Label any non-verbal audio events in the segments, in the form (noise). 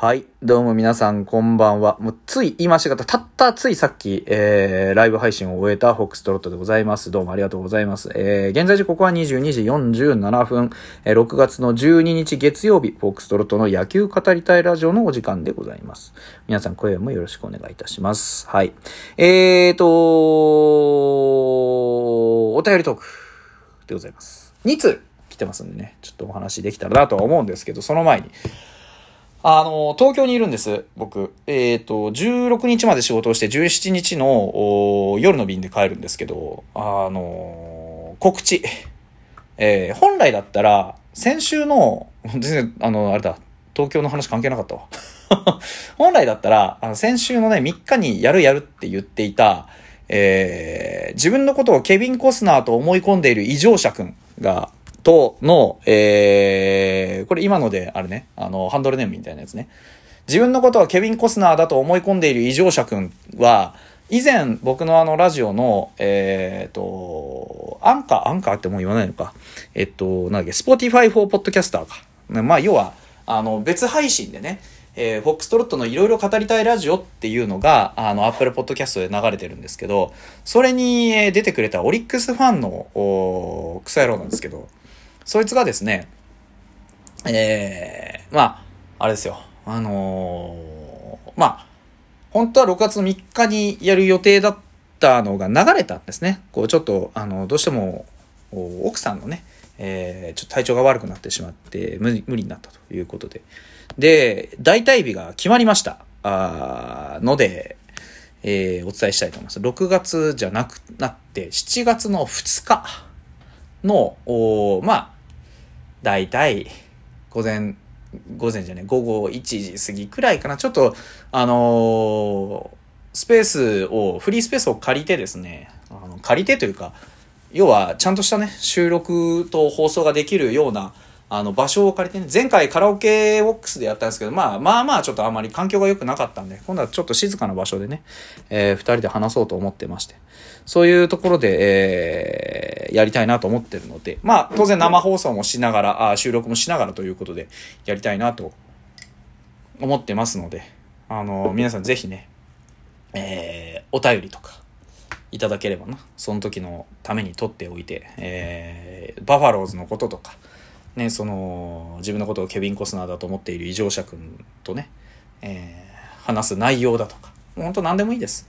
はい。どうも皆さん、こんばんは。もう、つい言いましが、たたったついさっき、えー、ライブ配信を終えたフォックストロットでございます。どうもありがとうございます。えー、現在時刻は22時47分、えー、6月の12日月曜日、フォックストロットの野球語りたいラジオのお時間でございます。皆さん、声もよろしくお願いいたします。はい。えーと、お便りトークでございます。2通来てますんでね、ちょっとお話できたらなとは思うんですけど、その前に、あの、東京にいるんです、僕。えっ、ー、と、16日まで仕事をして、17日の夜の便で帰るんですけど、あの、告知。えー、本来だったら、先週の、全然、あの、あれだ、東京の話関係なかったわ。(laughs) 本来だったら、あの先週のね、3日にやるやるって言っていた、えー、自分のことをケビン・コスナーと思い込んでいる異常者くんが、との、えー、これ今のであるね、あの、ハンドルネームみたいなやつね。自分のことはケビン・コスナーだと思い込んでいる異常者くんは、以前僕のあのラジオの、えっ、ー、と、アンカー、アンカーってもう言わないのか。えっと、なんだっけ、 Spotify for Podcaster か。まあ、要は、あの、別配信でね、えー、フォックストロットのいろいろ語りたいラジオっていうのが、あの、 Apple Podcast で流れてるんですけど、それに出てくれたオリックスファンの、おクソ野郎なんですけど、そいつがですね、えー、まあ、あれですよ。あのー、まあ、本当は6月の3日にやる予定だったのが流れたんですね。こう、ちょっと、あの、どうしても、奥さんのね、えー、ちょっと体調が悪くなってしまって無理、無理になったということで。で、代替日が決まりました。あので、えー、お伝えしたいと思います。6月じゃなくなって、7月の2日の、おまあ、大体、午前、午前じゃね、午後1時過ぎくらいかな。ちょっと、あのー、スペースを、フリースペースを借りてですね、あの借りてというか、要は、ちゃんとしたね、収録と放送ができるような、あの、場所を借りてね、前回カラオケボックスでやったんですけど、まあまあまあちょっとあまり環境が良くなかったんで、今度はちょっと静かな場所でね、えー、二人で話そうと思ってまして。そういうところで、えー、やりたいなと思ってるので、まあ、当然生放送もしながら、あ収録もしながらということで、やりたいなと思ってますので、あの、皆さんぜひね、えー、お便りとか、いただければな、その時のために取っておいて、えー、バファローズのこととか、ね、その、自分のことをケビン・コスナーだと思っている異常者君とね、えー、話す内容だとか、もう本当何でもいいです。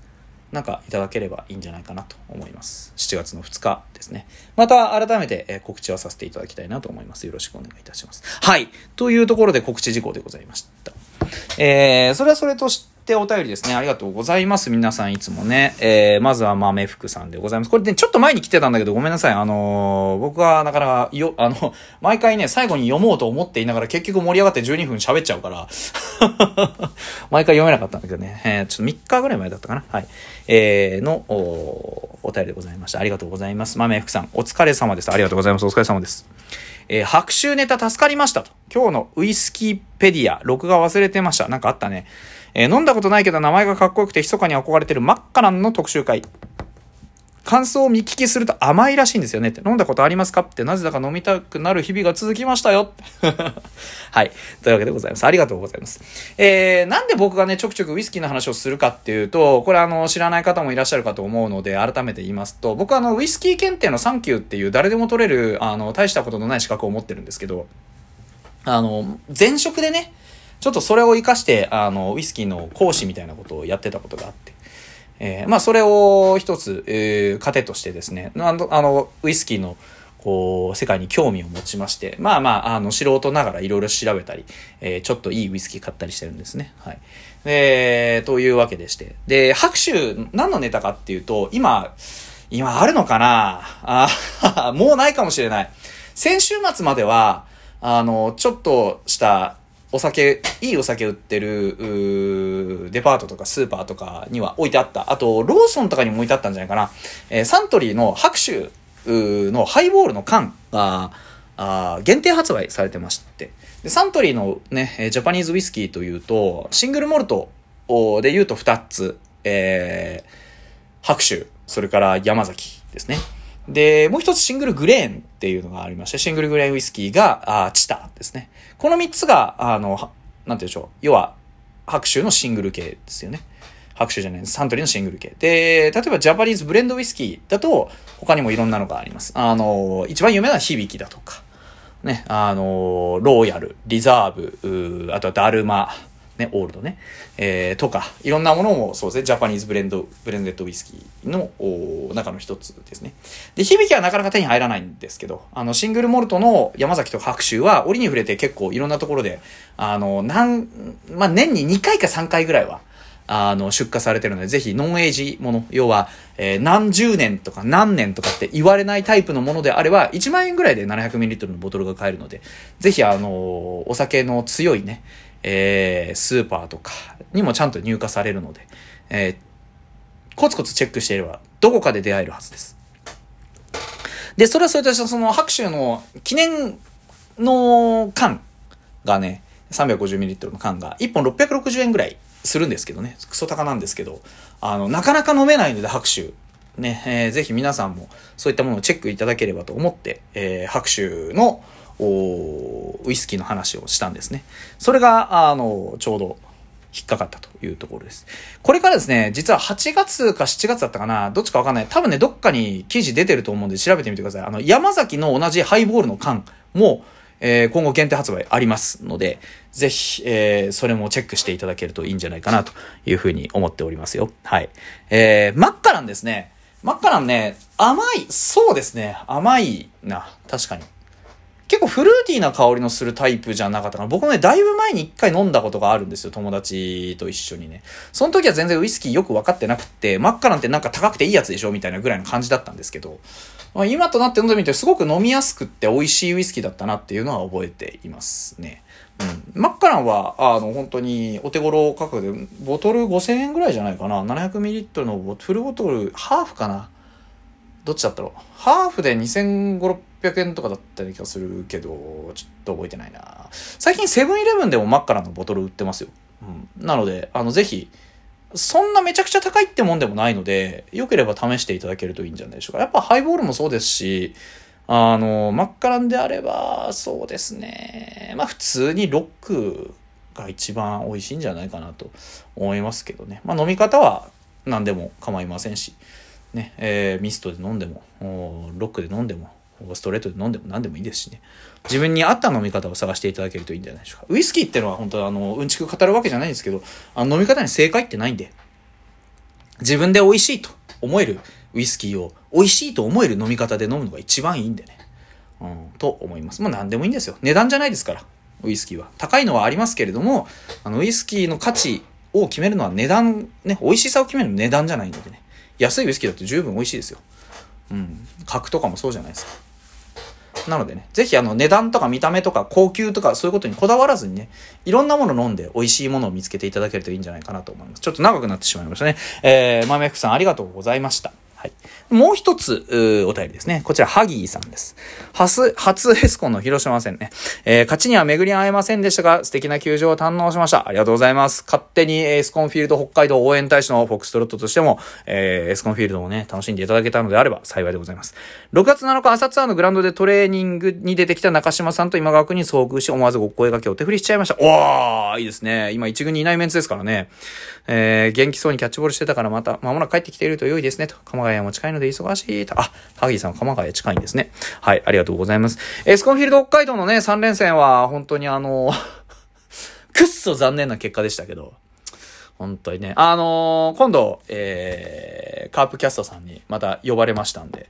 なんかいただければいいんじゃないかなと思います。7月の2日ですね。また改めて、告知はさせていただきたいなと思います。よろしくお願いいたします。はい。というところで告知事項でございました。えー、それはそれとして、てお便りですね。ありがとうございます。皆さんいつもね。えー、まずは豆福さんでございます。これね、ちょっと前に来てたんだけど、ごめんなさい。あのー、僕はなかなか、よ、あの、(laughs) 毎回ね、最後に読もうと思っていながら結局盛り上がって12分喋っちゃうから、(laughs) 毎回読めなかったんだけどね。えー、ちょっと3日ぐらい前だったかな。はい。えー、の、お、お便りでございました。ありがとうございます。豆福さん、お疲れ様です。ありがとうございます。お疲れ様です。えー、白秋ネタ助かりましたと。今日のウイスキーペディア、録画忘れてました。なんかあったね。えー、飲んだことないけど名前がかっこよくて密かに憧れてるマッカランの特集会。感想を見聞きすると甘いらしいんですよねって。飲んだことありますかってなぜだか飲みたくなる日々が続きましたよ。(laughs) はい。というわけでございます。ありがとうございます。えー、なんで僕がね、ちょくちょくウイスキーの話をするかっていうと、これあの、知らない方もいらっしゃるかと思うので、改めて言いますと、僕はあの、ウイスキー検定のサンキューっていう誰でも取れる、あの、大したことのない資格を持ってるんですけど、あの、前職でね、ちょっとそれを活かして、あの、ウイスキーの講師みたいなことをやってたことがあって、えー、まあ、それを一つ、えー、糧としてですね、あの、あのウイスキーの、こう、世界に興味を持ちまして、まあまあ、あの、素人ながらいろいろ調べたり、えー、ちょっといいウイスキー買ったりしてるんですね。はい。えー、というわけでして。で、拍手、何のネタかっていうと、今、今あるのかな？あ (laughs) もうないかもしれない。先週末までは、あの、ちょっとしたお酒、いいお酒売ってる、デパートとかスーパーとかには置いてあった。あと、ローソンとかにも置いてあったんじゃないかな。えー、サントリーの白州のハイボールの缶が、あ限定発売されてまして。で、サントリーのね、ジャパニーズウイスキーというと、シングルモルトで言うと2つ、えー、白州、それから山崎ですね。で、もう一つシングルグレーンっていうのがありまして、シングルグレーンウイスキーが、あチタですね。この三つが、あの、なんて言うんでしょう。要は、白州のシングル系ですよね。白州じゃないですサントリーのシングル系。で、例えばジャパニーズブレンドウイスキーだと、他にもいろんなのがあります。あの、一番有名な響きだとか、ね、あの、ローヤル、リザーブ、あとはダルマ、ね、オールドね、えー、とか、いろんなものもそうですね、ジャパニーズブレンド、ブレンデッドウイスキーの中の一つですね。で、響きはなかなか手に入らないんですけど、あの、シングルモルトの山崎と白州は折に触れて結構いろんなところで、あの、なん、まあ、年に2回か3回ぐらいは、あの、出荷されてるので、ぜひ、ノンエイジもの、要は、えー、何十年とか何年とかって言われないタイプのものであれば、1万円ぐらいで 700ml のボトルが買えるので、ぜひ、あのお酒の強いね、えー、スーパーとかにもちゃんと入荷されるので、えー、コツコツチェックしていれば、どこかで出会えるはずです。で、それはそれとして、その、白州の記念の缶がね、350ml の缶が1本660円ぐらいするんですけどね、クソ高なんですけど、あの、なかなか飲めないので拍手。ね、えー、ぜひ皆さんもそういったものをチェックいただければと思って、えー、拍手の、おウイスキーの話をしたんですね。それが、あの、ちょうど引っかかったというところです。これからですね、実は8月か7月だったかな、どっちかわかんない。多分ね、どっかに記事出てると思うんで調べてみてください。あの、山崎の同じハイボールの缶も、えー、今後限定発売ありますので、ぜひ、えー、それもチェックしていただけるといいんじゃないかなというふうに思っておりますよ。はい。えー、マッカランですね。マッカランね、甘い、そうですね。甘いな。確かに。結構フルーティーな香りのするタイプじゃなかったかな。僕もね、だいぶ前に一回飲んだことがあるんですよ。友達と一緒にね。その時は全然ウイスキーよく分かってなくって、マッカランってなんか高くていいやつでしょみたいなぐらいの感じだったんですけど、まあ、今となって飲んでみてすごく飲みやすくって美味しいウイスキーだったなっていうのは覚えていますね。うん。マッカランは、あの、本当にお手頃価格で、ボトル5000円ぐらいじゃないかな。700ml のフルボトル、ハーフかな。どっちだったろう？ハーフで2500、600円とかだった気がするけど、ちょっと覚えてないな。最近セブンイレブンでもマッカラのボトル売ってますよ。うん。なので、あの、ぜひ、そんなめちゃくちゃ高いってもんでもないので、良ければ試していただけるといいんじゃないでしょうか。やっぱハイボールもそうですし、あの、マッカランであれば、そうですね。まあ普通にロックが一番美味しいんじゃないかなと思いますけどね。まあ飲み方は何でも構いませんし、ね、えー、ミストで飲んでも、ロックで飲んでも、ストレートで飲んでも何でもいいですしね。自分に合った飲み方を探していただけるといいんじゃないでしょうか。ウイスキーってのは本当あの、うんちく語るわけじゃないんですけど、あの飲み方に正解ってないんで、自分で美味しいと思えるウイスキーを美味しいと思える飲み方で飲むのが一番いいんでね。うん、と思います。まあ何でもいいんですよ。値段じゃないですから、ウイスキーは。高いのはありますけれども、あの、ウイスキーの価値を決めるのは値段、ね、美味しさを決めるのは値段じゃないのでね。安いウイスキーだって十分美味しいですよ。うん。格とかもそうじゃないですか。なのでね、ぜひあの値段とか見た目とか高級とかそういうことにこだわらずにね、いろんなもの飲んで美味しいものを見つけていただけるといいんじゃないかなと思います。ちょっと長くなってしまいましたね。えー、豆福さんありがとうございました。はい。もう一つ、お便りですね。こちら、ハギーさんです。初、初エスコンの広島戦ね。えー、勝ちには巡り合えませんでしたが、素敵な球場を堪能しました。ありがとうございます。勝手にエスコンフィールド北海道応援大使のフォックストロットとしても、えー、エスコンフィールドをね、楽しんでいただけたのであれば幸いでございます。6月7日、朝ツアーのグラウンドでトレーニングに出てきた中島さんと今川君に遭遇し、思わずご声掛けを手振りしちゃいました。おーいいですね。今一軍にいないメンツですからね。えー、元気そうにキャッチボールしてたからまた、間もなく帰ってきていると良いですね。と。鎌谷も近いので忙しいと。あ、ハギーさん鎌ヶ谷近いんですね。はい、ありがとうございます。エスコンフィールド北海道のね、3連戦は本当にあの (laughs) くっそ残念な結果でしたけど。本当にね。あのー、今度、えー、カープキャストさんにまた呼ばれましたんで、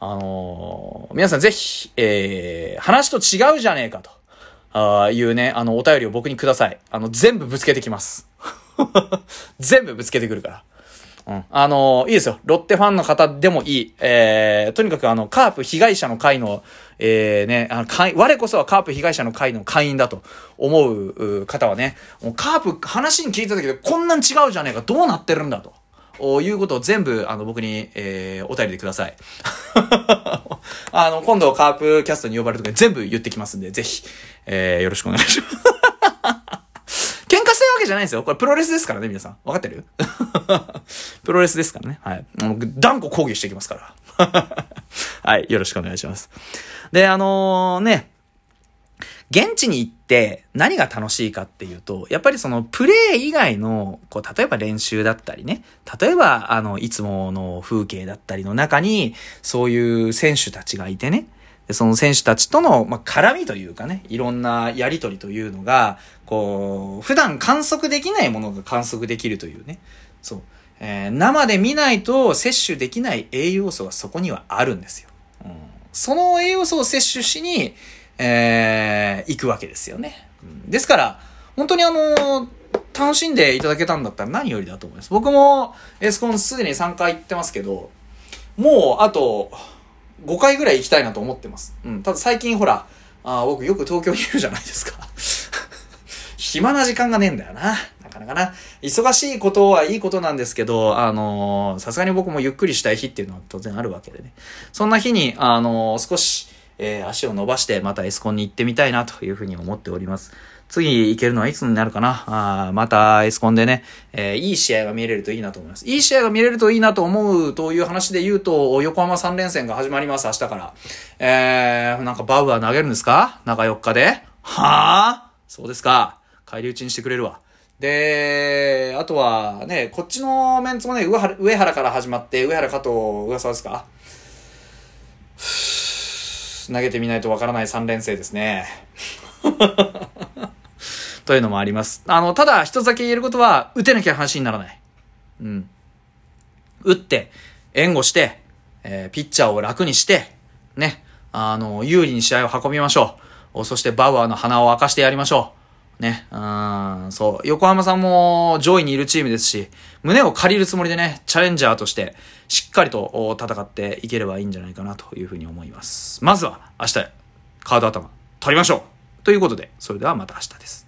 あのー、皆さんぜひ、えー、話と違うじゃねえかと、あいうね、あの、お便りを僕にください。あの、全部ぶつけてきます。(laughs) 全部ぶつけてくるから。うん。あの、いいですよ。ロッテファンの方でもいい。えー、とにかくあの、カープ被害者の会の、えー、ね、あの、会、我こそはカープ被害者の会の会員だと思う方はね、もうカープ話に聞いた時でこんなん違うじゃねえか、どうなってるんだと。おいうことを全部、あの、僕に、えー、お便りでください。(laughs) あの、今度カープキャストに呼ばれるとき全部言ってきますんで、ぜひ、えー、よろしくお願いします。わけじゃないですよ。これプロレスですからね、皆さん。わかってる？(laughs) プロレスですからね。はい。もう断固抗議していきますから。(laughs) はい。よろしくお願いします。で、あのー、ね、現地に行って何が楽しいかっていうと、やっぱりそのプレイ以外の、こう、例えば練習だったりね、例えば、あの、いつもの風景だったりの中に、そういう選手たちがいてね、その選手たちとの、まあ、絡みというかね、いろんなやりとりというのが、こう、普段観測できないものが観測できるというね、そう。えー、生で見ないと摂取できない栄養素がそこにはあるんですよ。うん、その栄養素を摂取しに、えー、行くわけですよね。ですから、本当にあの楽しんでいただけたんだったら何よりだと思います。僕もエスコンすでに3回行ってますけど、もうあと5回ぐらい行きたいなと思ってます。うん。ただ最近ほら、あ僕よく東京にいるじゃないですか。(laughs) 暇な時間がねえんだよな。なかなかな。忙しいことはいいことなんですけど、あのさすがに僕もゆっくりしたい日っていうのは当然あるわけでね。そんな日に、あの少し、えー、足を伸ばしてまたエスコンに行ってみたいなというふうに思っております。次行けるのはいつになるかな？あまたエスコンでね、えー、いい試合が見れるといいなと思います。いい試合が見れるといいなと思うという話で言うと、横浜3連戦が始まります、明日から。えー、なんかバウアー投げるんですか？中4日ではあ？そうですか。帰り討ちにしてくれるわ。で、あとはね、こっちのメンツもね、上原上原から始まって、上原加藤、噂ですか？(sighs) 投げてみないとわからない3連戦ですね。(laughs) というのもあります。あの、ただ一つだけ言えることは、打てなきゃ話にならない。うん。打って、援護して、えー、ピッチャーを楽にして、ね、あの、有利に試合を運びましょう。そしてバウアーの鼻を明かしてやりましょう。ね、うん、そう。横浜さんも上位にいるチームですし、胸を借りるつもりでね、チャレンジャーとして、しっかりと戦っていければいいんじゃないかなというふうに思います。まずは、明日、カード頭、取りましょうということで、それではまた明日です。